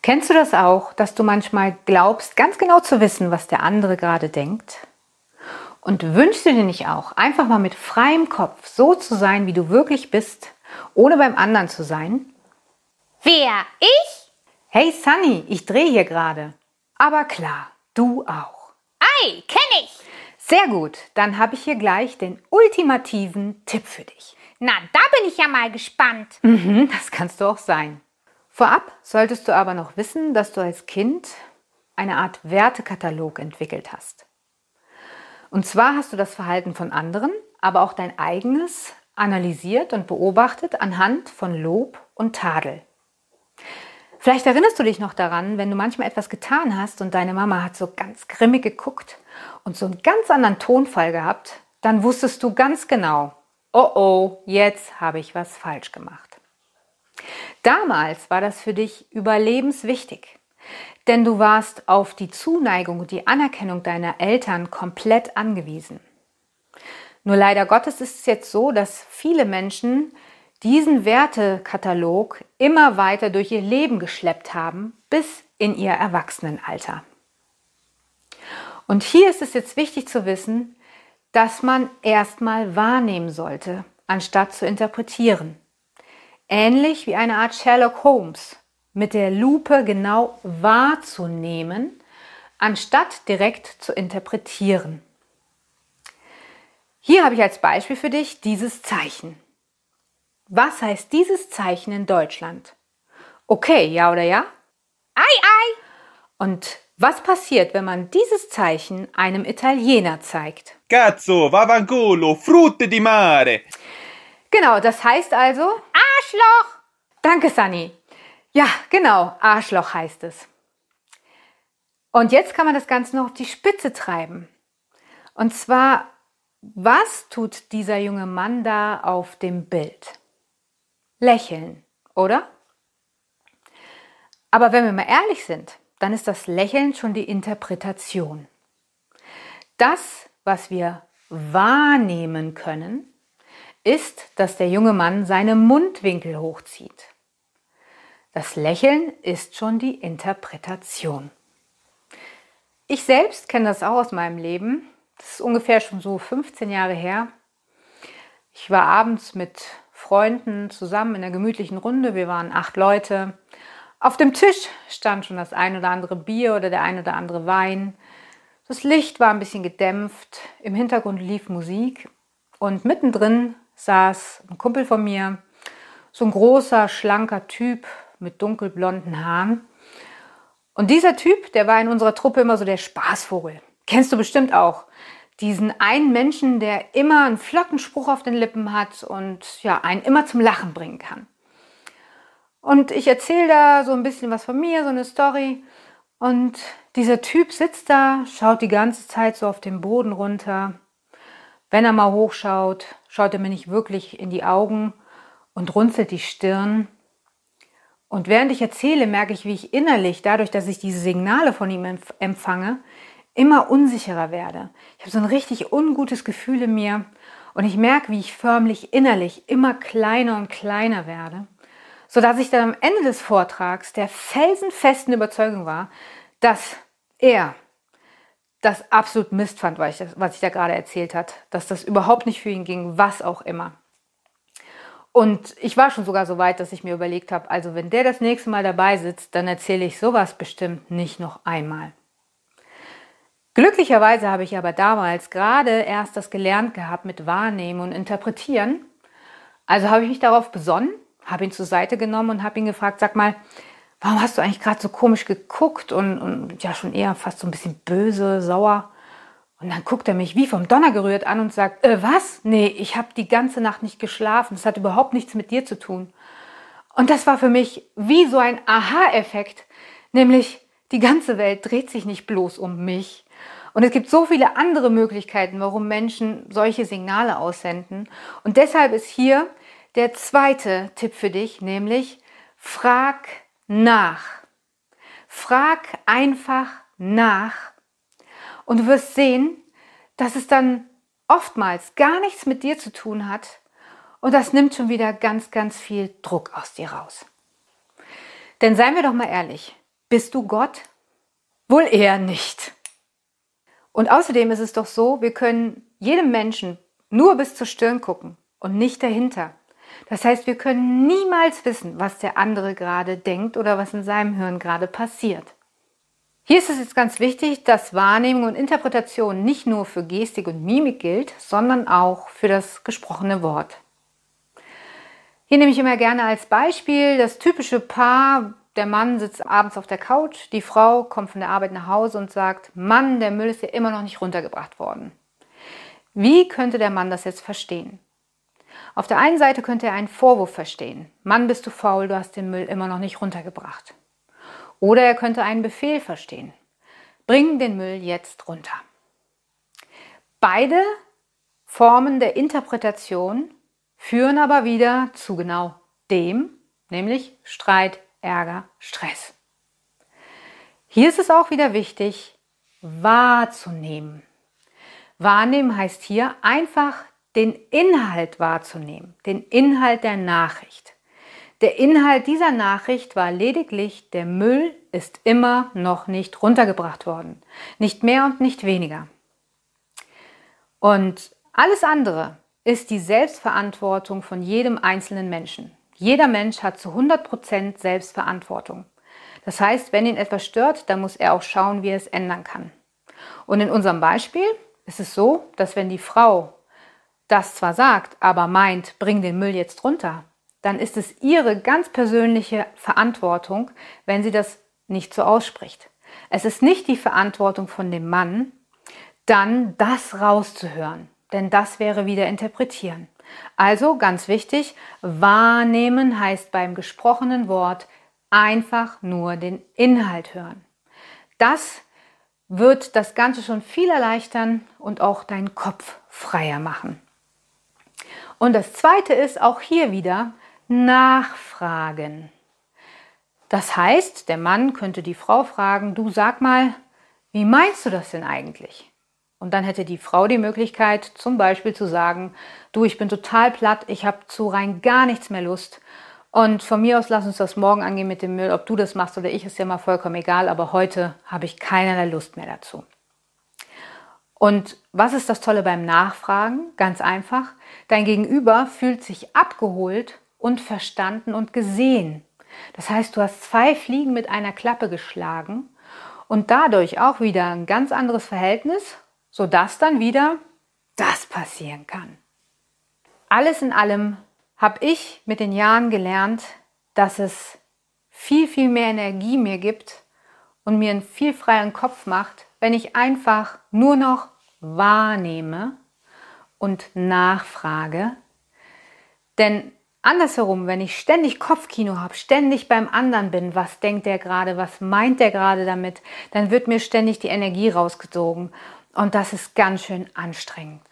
Kennst du das auch, dass du manchmal glaubst, ganz genau zu wissen, was der andere gerade denkt? Und wünschst du dir nicht auch, einfach mal mit freiem Kopf so zu sein, wie du wirklich bist, ohne beim anderen zu sein? Wer? Ich? Hey Sunny, ich drehe hier gerade. Aber klar, du auch. Ei, kenn ich. Sehr gut, dann habe ich hier gleich den ultimativen Tipp für dich. Na, da bin ich ja mal gespannt. Mhm, das kannst du auch sein. Vorab solltest du aber noch wissen, dass du als Kind eine Art Wertekatalog entwickelt hast. Und zwar hast du das Verhalten von anderen, aber auch dein eigenes analysiert und beobachtet anhand von Lob und Tadel. Vielleicht erinnerst du dich noch daran, wenn du manchmal etwas getan hast und deine Mama hat so ganz grimmig geguckt und so einen ganz anderen Tonfall gehabt, dann wusstest du ganz genau, oh oh, jetzt habe ich was falsch gemacht. Damals war das für dich überlebenswichtig, denn du warst auf die Zuneigung und die Anerkennung deiner Eltern komplett angewiesen. Nur leider Gottes ist es jetzt so, dass viele Menschen diesen Wertekatalog immer weiter durch ihr Leben geschleppt haben, bis in ihr Erwachsenenalter. Und hier ist es jetzt wichtig zu wissen, dass man erstmal wahrnehmen sollte, anstatt zu interpretieren ähnlich wie eine Art Sherlock Holmes, mit der Lupe genau wahrzunehmen, anstatt direkt zu interpretieren. Hier habe ich als Beispiel für dich dieses Zeichen. Was heißt dieses Zeichen in Deutschland? Okay, ja oder ja? Ei, ei. Und was passiert, wenn man dieses Zeichen einem Italiener zeigt? Cazzo, vavancolo, frutte di mare. Genau, das heißt also Arschloch. Danke, Sunny. Ja, genau, Arschloch heißt es. Und jetzt kann man das Ganze noch auf die Spitze treiben. Und zwar, was tut dieser junge Mann da auf dem Bild? Lächeln, oder? Aber wenn wir mal ehrlich sind, dann ist das Lächeln schon die Interpretation. Das, was wir wahrnehmen können, ist, dass der junge Mann seine Mundwinkel hochzieht. Das Lächeln ist schon die Interpretation. Ich selbst kenne das auch aus meinem Leben. Das ist ungefähr schon so 15 Jahre her. Ich war abends mit Freunden zusammen in einer gemütlichen Runde. Wir waren acht Leute. Auf dem Tisch stand schon das ein oder andere Bier oder der ein oder andere Wein. Das Licht war ein bisschen gedämpft. Im Hintergrund lief Musik. Und mittendrin saß ein Kumpel von mir, so ein großer, schlanker Typ mit dunkelblonden Haaren. Und dieser Typ, der war in unserer Truppe immer so der Spaßvogel. Kennst du bestimmt auch. Diesen einen Menschen, der immer einen flotten Spruch auf den Lippen hat und ja, einen immer zum Lachen bringen kann. Und ich erzähle da so ein bisschen was von mir, so eine Story. Und dieser Typ sitzt da, schaut die ganze Zeit so auf den Boden runter. Wenn er mal hochschaut, schaut er mir nicht wirklich in die Augen und runzelt die Stirn. Und während ich erzähle, merke ich, wie ich innerlich, dadurch, dass ich diese Signale von ihm empfange, immer unsicherer werde. Ich habe so ein richtig ungutes Gefühl in mir und ich merke, wie ich förmlich innerlich immer kleiner und kleiner werde, sodass ich dann am Ende des Vortrags der felsenfesten Überzeugung war, dass er das absolut Mist fand, was ich, was ich da gerade erzählt hat, dass das überhaupt nicht für ihn ging, was auch immer. Und ich war schon sogar so weit, dass ich mir überlegt habe, also wenn der das nächste Mal dabei sitzt, dann erzähle ich sowas bestimmt nicht noch einmal. Glücklicherweise habe ich aber damals gerade erst das gelernt gehabt mit Wahrnehmen und Interpretieren. Also habe ich mich darauf besonnen, habe ihn zur Seite genommen und habe ihn gefragt, sag mal, warum hast du eigentlich gerade so komisch geguckt und, und ja schon eher fast so ein bisschen böse, sauer. Und dann guckt er mich wie vom Donner gerührt an und sagt, äh, was? Nee, ich habe die ganze Nacht nicht geschlafen. Das hat überhaupt nichts mit dir zu tun. Und das war für mich wie so ein Aha-Effekt, nämlich die ganze Welt dreht sich nicht bloß um mich. Und es gibt so viele andere Möglichkeiten, warum Menschen solche Signale aussenden. Und deshalb ist hier der zweite Tipp für dich, nämlich frag nach. Frag einfach nach und du wirst sehen, dass es dann oftmals gar nichts mit dir zu tun hat und das nimmt schon wieder ganz, ganz viel Druck aus dir raus. Denn seien wir doch mal ehrlich, bist du Gott? Wohl eher nicht. Und außerdem ist es doch so, wir können jedem Menschen nur bis zur Stirn gucken und nicht dahinter. Das heißt, wir können niemals wissen, was der andere gerade denkt oder was in seinem Hirn gerade passiert. Hier ist es jetzt ganz wichtig, dass Wahrnehmung und Interpretation nicht nur für Gestik und Mimik gilt, sondern auch für das gesprochene Wort. Hier nehme ich immer gerne als Beispiel das typische Paar, der Mann sitzt abends auf der Couch, die Frau kommt von der Arbeit nach Hause und sagt, Mann, der Müll ist ja immer noch nicht runtergebracht worden. Wie könnte der Mann das jetzt verstehen? Auf der einen Seite könnte er einen Vorwurf verstehen. Mann, bist du faul, du hast den Müll immer noch nicht runtergebracht. Oder er könnte einen Befehl verstehen. Bring den Müll jetzt runter. Beide Formen der Interpretation führen aber wieder zu genau dem, nämlich Streit, Ärger, Stress. Hier ist es auch wieder wichtig, wahrzunehmen. Wahrnehmen heißt hier einfach den Inhalt wahrzunehmen, den Inhalt der Nachricht. Der Inhalt dieser Nachricht war lediglich, der Müll ist immer noch nicht runtergebracht worden. Nicht mehr und nicht weniger. Und alles andere ist die Selbstverantwortung von jedem einzelnen Menschen. Jeder Mensch hat zu 100% Selbstverantwortung. Das heißt, wenn ihn etwas stört, dann muss er auch schauen, wie er es ändern kann. Und in unserem Beispiel ist es so, dass wenn die Frau das zwar sagt, aber meint, bring den Müll jetzt runter, dann ist es ihre ganz persönliche Verantwortung, wenn sie das nicht so ausspricht. Es ist nicht die Verantwortung von dem Mann, dann das rauszuhören denn das wäre wieder interpretieren. Also ganz wichtig, wahrnehmen heißt beim gesprochenen Wort einfach nur den Inhalt hören. Das wird das Ganze schon viel erleichtern und auch deinen Kopf freier machen. Und das Zweite ist auch hier wieder nachfragen. Das heißt, der Mann könnte die Frau fragen, du sag mal, wie meinst du das denn eigentlich? Und dann hätte die Frau die Möglichkeit, zum Beispiel zu sagen, du, ich bin total platt, ich habe zu rein gar nichts mehr Lust. Und von mir aus lass uns das morgen angehen mit dem Müll. Ob du das machst oder ich, ist ja mal vollkommen egal, aber heute habe ich keinerlei Lust mehr dazu. Und was ist das Tolle beim Nachfragen? Ganz einfach. Dein Gegenüber fühlt sich abgeholt und verstanden und gesehen. Das heißt, du hast zwei Fliegen mit einer Klappe geschlagen und dadurch auch wieder ein ganz anderes Verhältnis sodass dann wieder das passieren kann. Alles in allem habe ich mit den Jahren gelernt, dass es viel, viel mehr Energie mir gibt und mir einen viel freieren Kopf macht, wenn ich einfach nur noch wahrnehme und nachfrage. Denn andersherum, wenn ich ständig Kopfkino habe, ständig beim anderen bin, was denkt der gerade, was meint der gerade damit, dann wird mir ständig die Energie rausgezogen. Und das ist ganz schön anstrengend.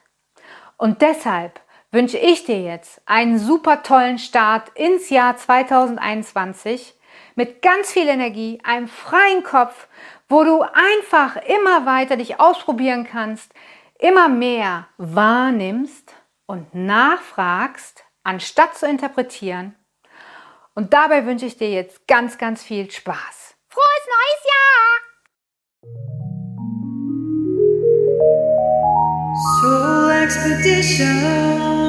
Und deshalb wünsche ich dir jetzt einen super tollen Start ins Jahr 2021 mit ganz viel Energie, einem freien Kopf, wo du einfach immer weiter dich ausprobieren kannst, immer mehr wahrnimmst und nachfragst, anstatt zu interpretieren. Und dabei wünsche ich dir jetzt ganz, ganz viel Spaß. Frohes neues Jahr! Expedition.